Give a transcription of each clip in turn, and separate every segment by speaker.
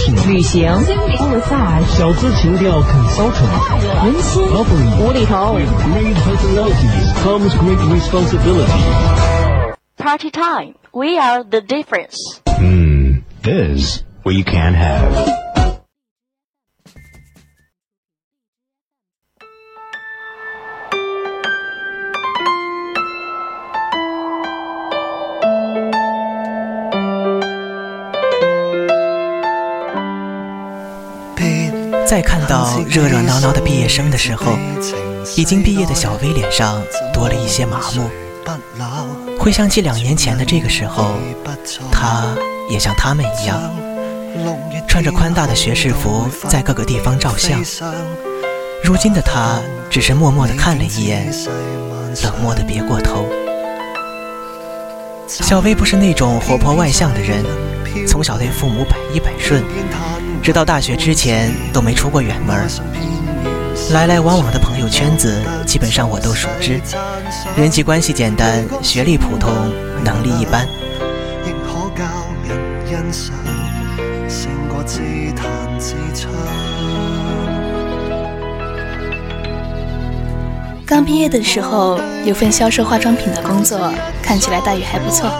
Speaker 1: Fashion、
Speaker 2: 旅行、
Speaker 1: 小资情调 Consultant、
Speaker 2: 温馨、
Speaker 1: 无
Speaker 2: 厘头。
Speaker 1: With great personalities comes great responsibility.
Speaker 3: Party time. We are the difference.
Speaker 1: Hmm. This we can have.
Speaker 4: 在看到热热闹闹的毕业生的时候，已经毕业的小薇脸上多了一些麻木。回想起两年前的这个时候，她也像他们一样，穿着宽大的学士服，在各个地方照相。如今的她，只是默默地看了一眼，冷漠地别过头。小薇不是那种活泼外向的人，从小对父母百依百顺。直到大学之前都没出过远门，来来往往的朋友圈子基本上我都熟知，人际关系简单，学历普通，能力一般。
Speaker 5: 刚毕业的时候有份销售化妆品的工作，看起来待遇还不错，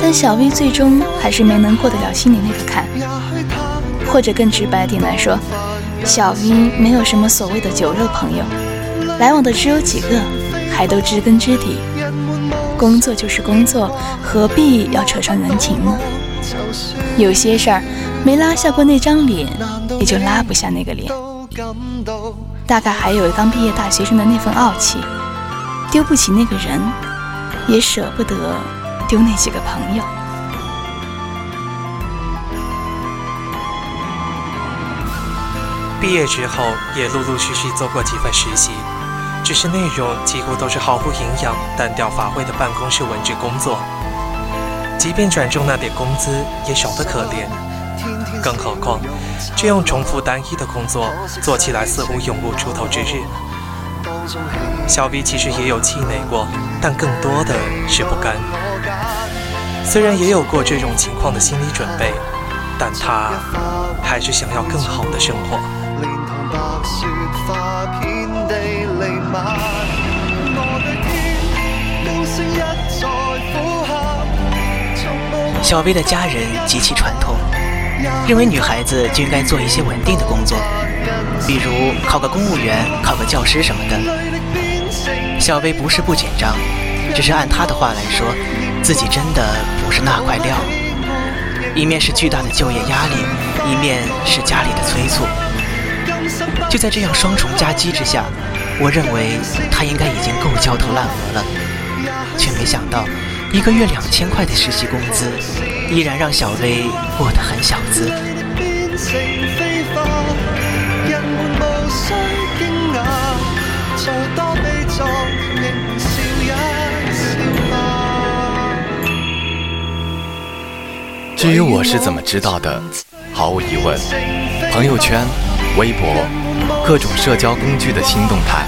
Speaker 5: 但小薇最终还是没能过得了心里那个坎。或者更直白点来说，小 V 没有什么所谓的酒肉朋友，来往的只有几个，还都知根知底。工作就是工作，何必要扯上人情呢？有些事儿没拉下过那张脸，也就拉不下那个脸。大概还有刚毕业大学生的那份傲气，丢不起那个人，也舍不得丢那几个朋友。
Speaker 4: 毕业之后，也陆陆续续做过几份实习，只是内容几乎都是毫无营养、单调乏味的办公室文职工作。即便转正那点工资，也少得可怜。更何况，这样重复单一的工作，做起来似乎永无出头之日。小 V 其实也有气馁过，但更多的是不甘。虽然也有过这种情况的心理准备，但他还是想要更好的生活。小薇的家人极其传统，认为女孩子就应该做一些稳定的工作，比如考个公务员、考个教师什么的。小薇不是不紧张，只是按她的话来说，自己真的不是那块料。一面是巨大的就业压力，一面是家里的催促。就在这样双重夹击之下，我认为她应该已经够焦头烂额了，却没想到一个月两千块的实习工资，依然让小薇过得很小资。
Speaker 6: 至于我是怎么知道的，毫无疑问，朋友圈、微博。各种社交工具的新动态，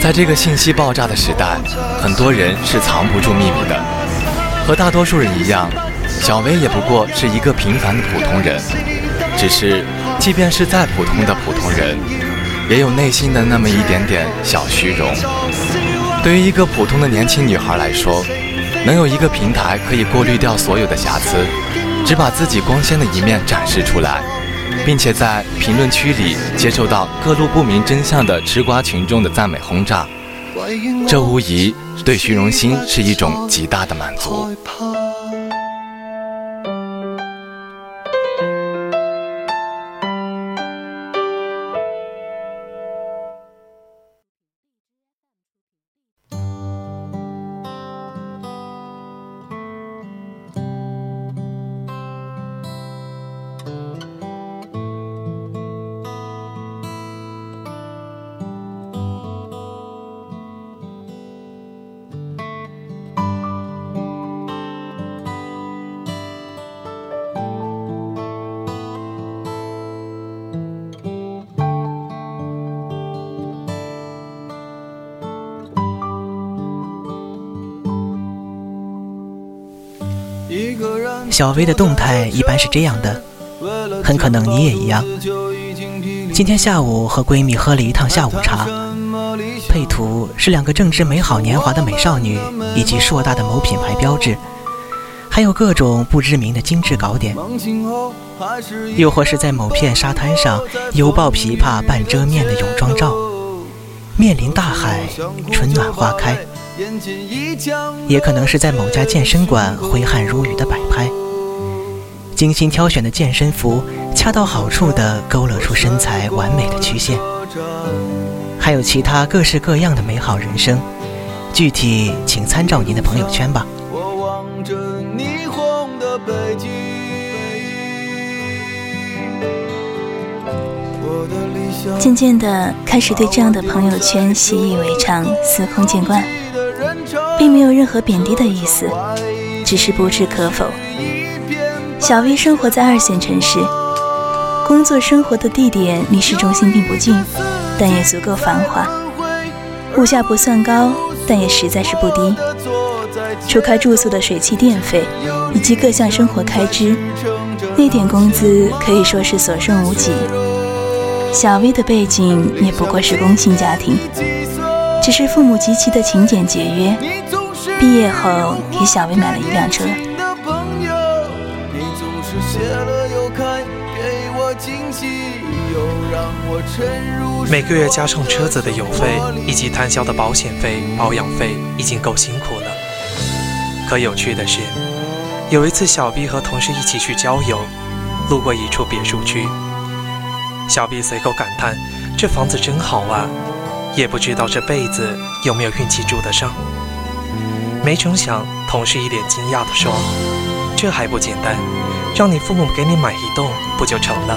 Speaker 6: 在这个信息爆炸的时代，很多人是藏不住秘密的。和大多数人一样，小薇也不过是一个平凡的普通人。只是，即便是再普通的普通人，也有内心的那么一点点小虚荣。对于一个普通的年轻女孩来说，能有一个平台可以过滤掉所有的瑕疵，只把自己光鲜的一面展示出来。并且在评论区里接受到各路不明真相的吃瓜群众的赞美轰炸，这无疑对虚荣心是一种极大的满足。
Speaker 4: 小薇的动态一般是这样的：很可能你也一样。今天下午和闺蜜喝了一趟下午茶，配图是两个正值美好年华的美少女，以及硕大的某品牌标志，还有各种不知名的精致糕点，又或是在某片沙滩上犹抱琵琶半遮面的泳装照，面临大海，春暖花开。也可能是在某家健身馆挥汗如雨的摆拍，精心挑选的健身服恰到好处地勾勒出身材完美的曲线，还有其他各式各样的美好人生，具体请参照您的朋友圈吧。
Speaker 5: 渐渐地开始对这样的朋友圈习以为常，司空见惯。并没有任何贬低的意思，只是不置可否。小 V 生活在二线城市，工作生活的地点离市中心并不近，但也足够繁华。物价不算高，但也实在是不低。除开住宿的水气电费以及各项生活开支，那点工资可以说是所剩无几。小 V 的背景也不过是工薪家庭。只是父母极其的勤俭节约，毕业后给小薇买了一辆车。
Speaker 2: 每个月加上车子的油费以及摊销的保险费、保养费，已经够辛苦了。可有趣的是，有一次小 B 和同事一起去郊游，路过一处别墅区，小 B 随口感叹：“这房子真好啊！”也不知道这辈子有没有运气住得上。没成想，同事一脸惊讶地说：“这还不简单，让你父母给你买一栋不就成了？”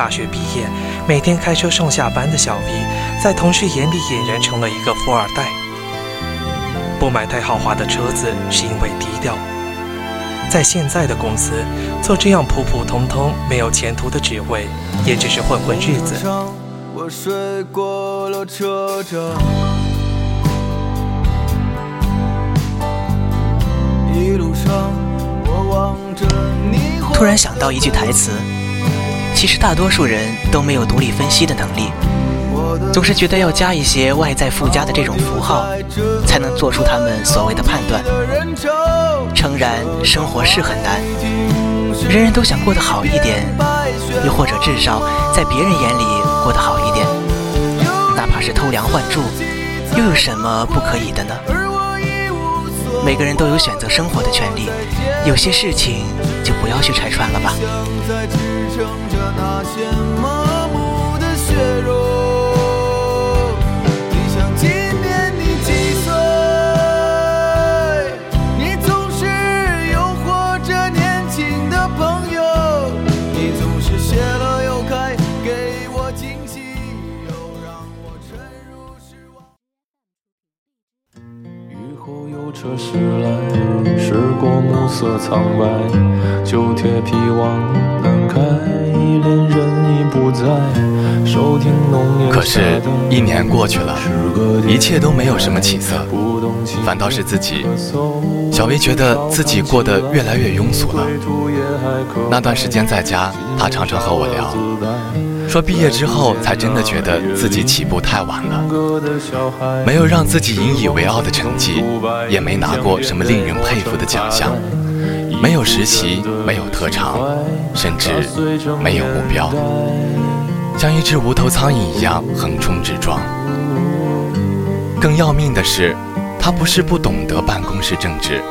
Speaker 2: 大学毕业，每天开车上下班的小 V，在同事眼里俨然成了一个富二代。不买太豪华的车子是因为低调，在现在的公司做这样普普通通、没有前途的职位，也只是混混日子。我睡过了车站。
Speaker 4: 一路上，我望着你。突然想到一句台词：其实大多数人都没有独立分析的能力，总是觉得要加一些外在附加的这种符号，才能做出他们所谓的判断。诚然，生活是很难，人人都想过得好一点，又或者至少在别人眼里过得好一点。哪怕是偷梁换柱，又有什么不可以的呢？每个人都有选择生活的权利，有些事情就不要去拆穿了吧。
Speaker 7: 苍白，旧铁皮往南开，恋人已不在。收听浓
Speaker 6: 可是，一年过去了，一切都没有什么起色，反倒是自己。小薇觉得自己过得越来越庸俗了。那段时间在家，她常常和我聊，说毕业之后才真的觉得自己起步太晚了，没有让自己引以为傲的成绩，也没拿过什么令人佩服的奖项。没有实习，没有特长，甚至没有目标，像一只无头苍蝇一样横冲直撞。更要命的是，他不是不懂得办公室政治，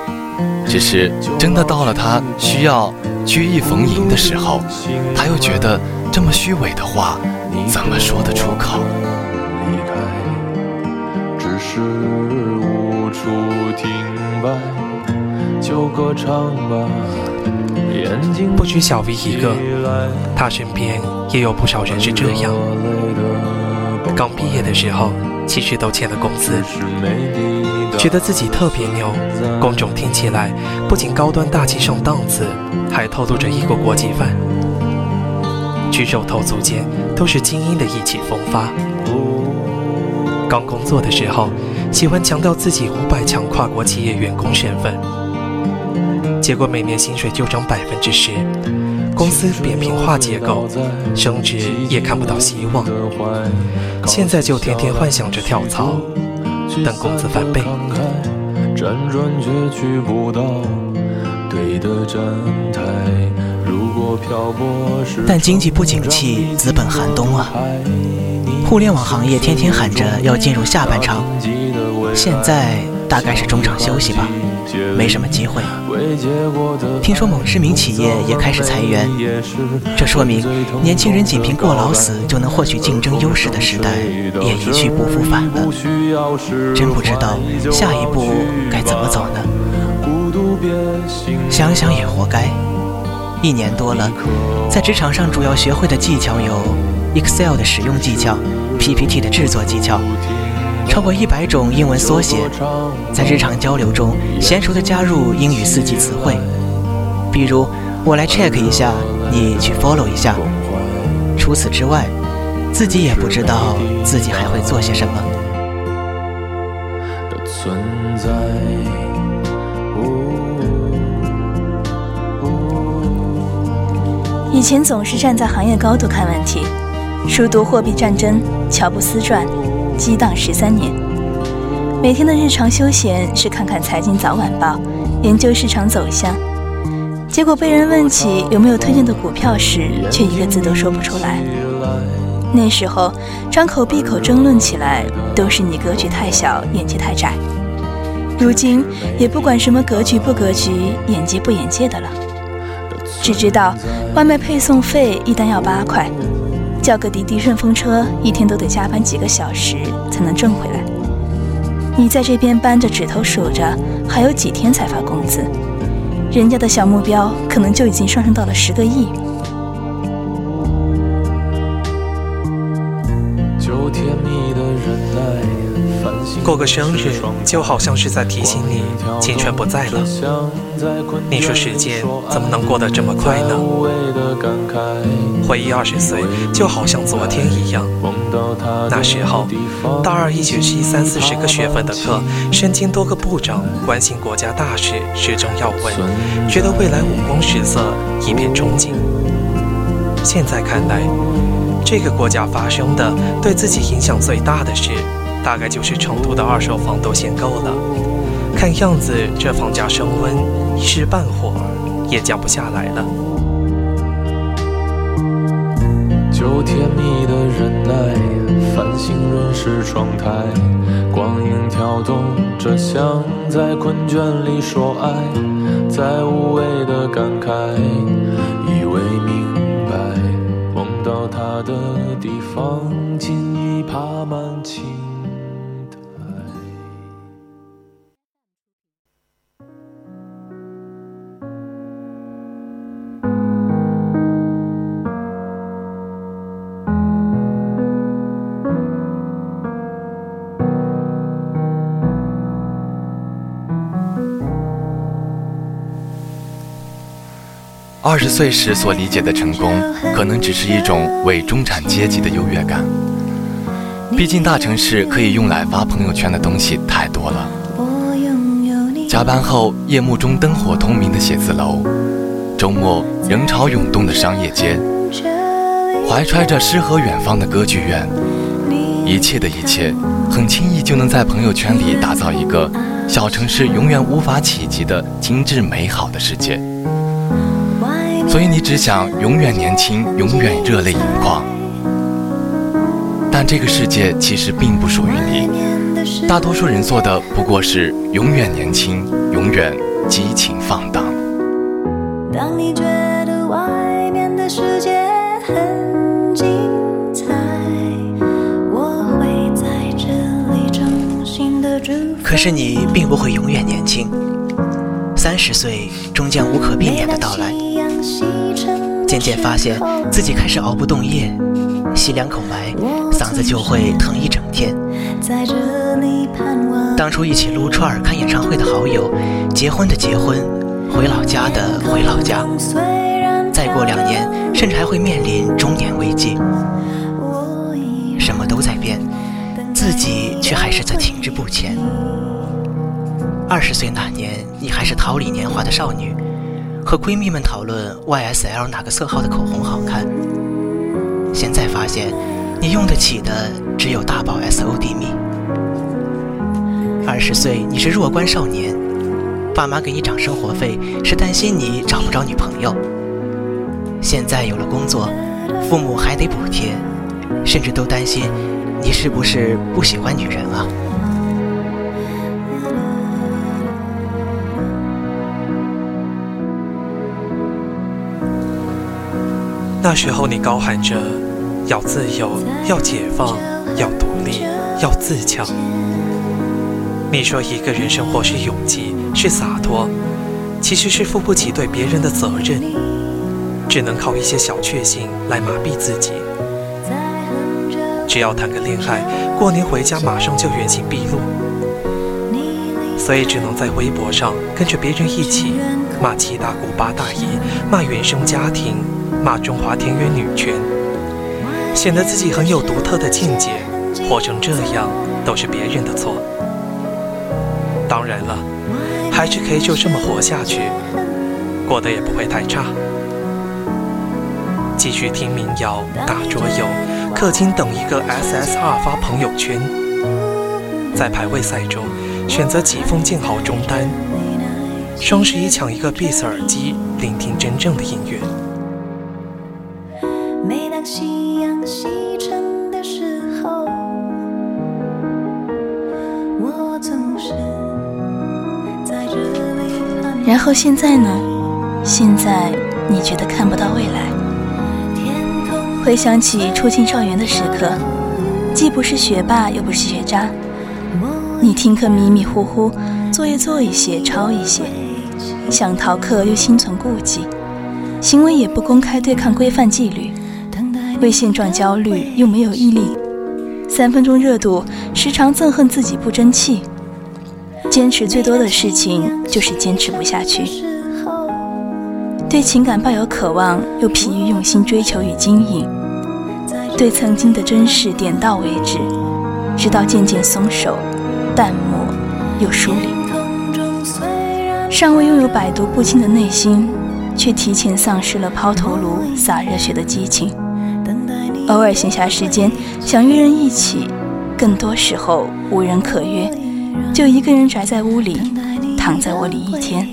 Speaker 6: 只是真的到了他需要曲意逢迎的时候，他又觉得这么虚伪的话怎么说得出口？离开，只是无处停摆。
Speaker 2: 就歌唱吧。眼睛不止小 V 一个，他身边也有不少人是这样。刚毕业的时候，其实都欠了工资，觉得自己特别牛，工种听起来不仅高端大气上档次，还透露着一个国际范。举手投足间都是精英的意气风发。刚工作的时候，喜欢强调自己五百强跨国企业员工身份。结果每年薪水就涨百分之十，公司扁平化结构，升职也看不到希望。现在就天天幻想着跳槽，等工资翻倍。辗转却去不到
Speaker 4: 对的站台。如果漂泊是但经济不景气，资本寒冬啊！互联网行业天天喊着要进入下半场，现在大概是中场休息吧。没什么机会。听说某知名企业也开始裁员，这说明年轻人仅凭过劳死就能获取竞争优势的时代也一去不复返了。真不知道下一步该怎么走呢？想想也活该。一年多了，在职场上主要学会的技巧有：Excel 的使用技巧，PPT 的制作技巧。超过一百种英文缩写，在日常交流中娴熟地加入英语四级词汇，比如我来 check 一下，你去 follow 一下。除此之外，自己也不知道自己还会做些什么。
Speaker 5: 存在以前总是站在行业高度看问题，熟读《货币战争》《乔布斯传》。激荡十三年，每天的日常休闲是看看财经早晚报，研究市场走向。结果被人问起有没有推荐的股票时，却一个字都说不出来。那时候张口闭口争论起来，都是你格局太小，眼界太窄。如今也不管什么格局不格局，眼界不眼界的了，只知道外卖配送费一单要八块。叫个滴滴顺风车，一天都得加班几个小时才能挣回来。你在这边扳着指头数着，还有几天才发工资？人家的小目标可能就已经上升到了十个亿。
Speaker 2: 过个生日，就好像是在提醒你青春不在了。你说时间怎么能过得这么快呢？回忆二十岁，就好像昨天一样。那时候，大二一学期三四十个学分的课，身兼多个部长，关心国家大事、时政要闻，觉得未来五光十色，一片憧憬。现在看来，这个国家发生的对自己影响最大的事。大概就是成都的二手房都限购了，看样子这房价升温一时半会儿也降不下来了。就甜蜜的忍耐，繁星润湿窗台，光影跳动着，像在困倦里说爱，在无谓的感慨，以为明白，梦到他的地方，尽已爬满青。
Speaker 6: 二十岁时所理解的成功，可能只是一种伪中产阶级的优越感。毕竟大城市可以用来发朋友圈的东西太多了。加班后夜幕中灯火通明的写字楼，周末人潮涌动的商业街，怀揣着诗和远方的歌剧院，一切的一切，很轻易就能在朋友圈里打造一个小城市永远无法企及的精致美好的世界。所以你只想永远年轻，永远热泪盈眶。但这个世界其实并不属于你，大多数人做的不过是永远年轻，永远激情放荡。当你觉得外面的世界很精彩，我会在这里衷心的祝福。
Speaker 4: 可是你并不会永远年轻，三十岁终将无可避免的到来。渐渐发现自己开始熬不动夜，吸两口霾，嗓子就会疼一整天。当初一起撸串看演唱会的好友，结婚的结婚，回老家的回老家。再过两年，甚至还会面临中年危机。什么都在变，自己却还是在停滞不前。二十岁那年，你还是桃李年华的少女。和闺蜜们讨论 YSL 哪个色号的口红好看。现在发现，你用得起的只有大宝 SOD 蜜。二十岁你是弱冠少年，爸妈给你涨生活费是担心你找不着女朋友。现在有了工作，父母还得补贴，甚至都担心你是不是不喜欢女人啊？
Speaker 2: 那时候你高喊着要自由、要解放、要独立、要自强。你说一个人生活是勇气、是洒脱，其实是负不起对别人的责任，只能靠一些小确幸来麻痹自己。只要谈个恋爱，过年回家马上就原形毕露，所以只能在微博上跟着别人一起骂七大姑八大姨，骂原生家庭。骂中华田园女权，显得自己很有独特的见解，活成这样都是别人的错。当然了，还是可以就这么活下去，过得也不会太差。继续听民谣、打桌游、氪金等一个 SSR 发朋友圈，在排位赛中选择几封建豪中单，双十一抢一个 Beats 耳机，聆听真正的音乐。夕阳西沉的时候，
Speaker 5: 我总是在这里。然后现在呢？现在你觉得看不到未来？回想起初进校园的时刻，既不是学霸，又不是学渣，你听课迷迷糊糊，作业做一些，抄一些，想逃课又心存顾忌，行为也不公开对抗规范纪律。为现状焦虑又没有毅力，三分钟热度，时常憎恨自己不争气。坚持最多的事情就是坚持不下去。对情感抱有渴望，又疲于用心追求与经营。对曾经的真实点到为止，直到渐渐松手，淡漠又疏离。尚未拥有百毒不侵的内心，却提前丧失了抛头颅洒热血的激情。偶尔闲暇时间想约人一起，更多时候无人可约，就一个人宅在屋里，躺在窝里一天。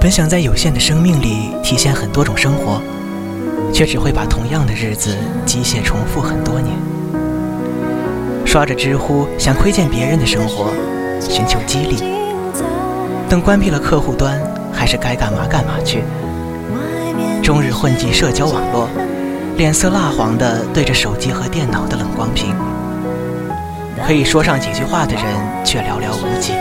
Speaker 4: 本想在有限的生命里体现很多种生活，却只会把同样的日子机械重复很多年。刷着知乎想窥见别人的生活，寻求激励。等关闭了客户端，还是该干嘛干嘛去。终日混迹社交网络，脸色蜡黄的对着手机和电脑的冷光屏。可以说上几句话的人却寥寥无几。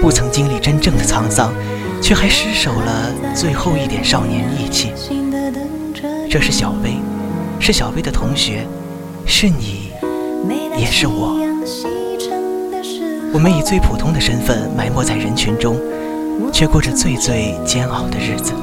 Speaker 4: 不曾经历真正的沧桑，却还失守了最后一点少年义气。这是小薇，是小薇的同学，是你，也是我。我们以最普通的身份埋没在人群中，却过着最最煎熬的日子。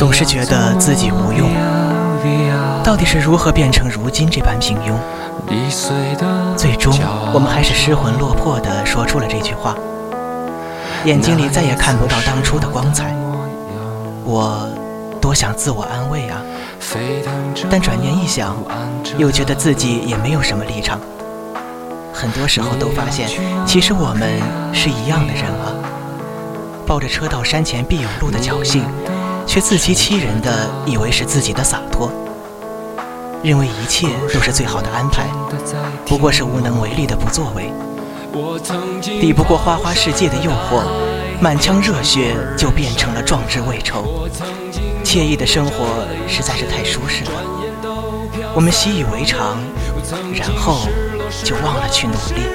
Speaker 4: 总是觉得自己无用，到底是如何变成如今这般平庸？最终，我们还是失魂落魄地说出了这句话，眼睛里再也看不到当初的光彩。我多想自我安慰啊，但转念一想，又觉得自己也没有什么立场。很多时候都发现，其实我们是一样的人啊，抱着车到山前必有路的侥幸。却自欺欺人的以为是自己的洒脱，认为一切都是最好的安排，不过是无能为力的不作为，抵不过花花世界的诱惑，满腔热血就变成了壮志未酬，惬意的生活实在是太舒适了，我们习以为常，然后就忘了去努力。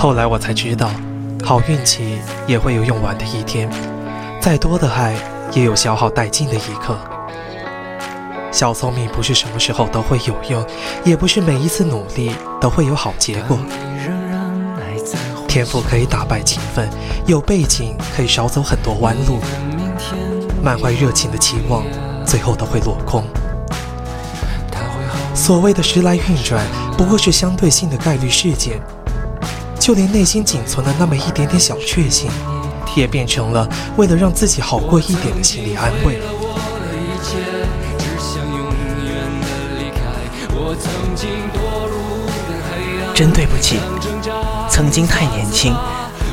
Speaker 2: 后来我才知道，好运气也会有用完的一天，再多的爱也有消耗殆尽的一刻。小聪明不是什么时候都会有用，也不是每一次努力都会有好结果。天赋可以打败勤奋，有背景可以少走很多弯路。满怀热情的期望，最后都会落空。所谓的时来运转，不过是相对性的概率事件。就连内心仅存的那么一点点小确幸，也变成了为了让自己好过一点的心理安慰。
Speaker 8: 真对不起，曾经太年轻，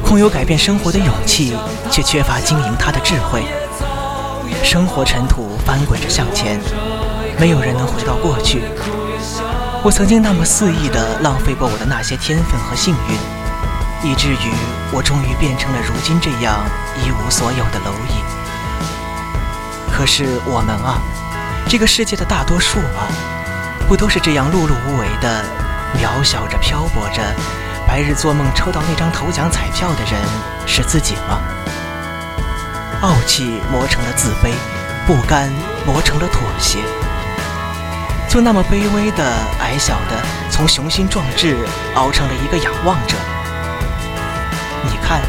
Speaker 8: 空有改变生活的勇气，却缺乏经营它的智慧。生活尘土翻滚着向前，没有人能回到过去。我曾经那么肆意地浪费过我的那些天分和幸运，以至于我终于变成了如今这样一无所有的蝼蚁。可是我们啊，这个世界的大多数啊，不都是这样碌碌无为的？渺小着，漂泊着，白日做梦抽到那张头奖彩票的人是自己吗？傲气磨成了自卑，不甘磨成了妥协，就那么卑微的、矮小的，从雄心壮志熬成了一个仰望者。看，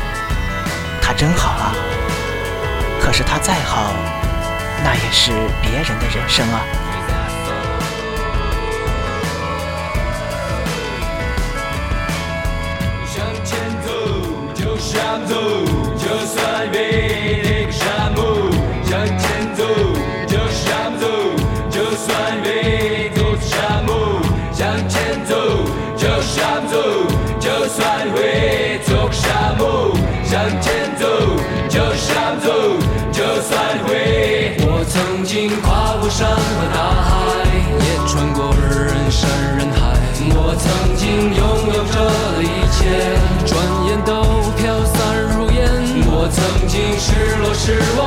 Speaker 8: 他真好啊！可是他再好，那也是别人的人生啊。向前走，就算算会走沙漠，向前走，就是沙漠走，就算会。我曾经跨过山和大海，也穿过人山人海，我曾经拥有着一切，转眼都飘散如烟。我。曾经失落、失望、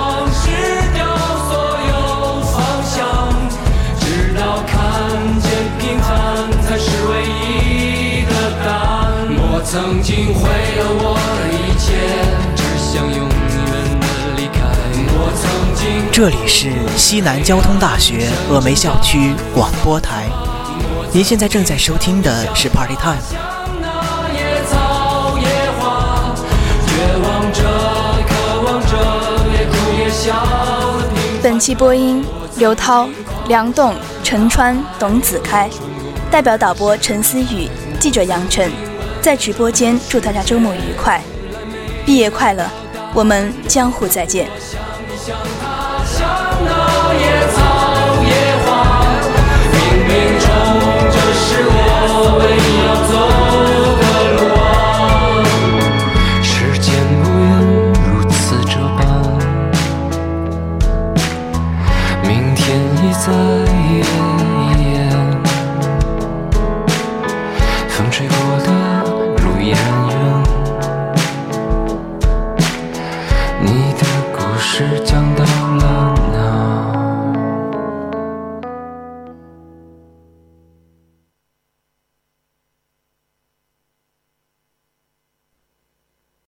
Speaker 8: 曾经毁了我的一切，只想永远的离开。我曾经。这里是西南交通大学峨眉校区广播台，您现在正在收听的是 Party Time。
Speaker 5: 本期播音：刘涛、梁栋、陈川、董子开，代表导播陈思雨，记者杨晨，在直播间祝大家周末愉快，毕业快乐，我们江湖再见。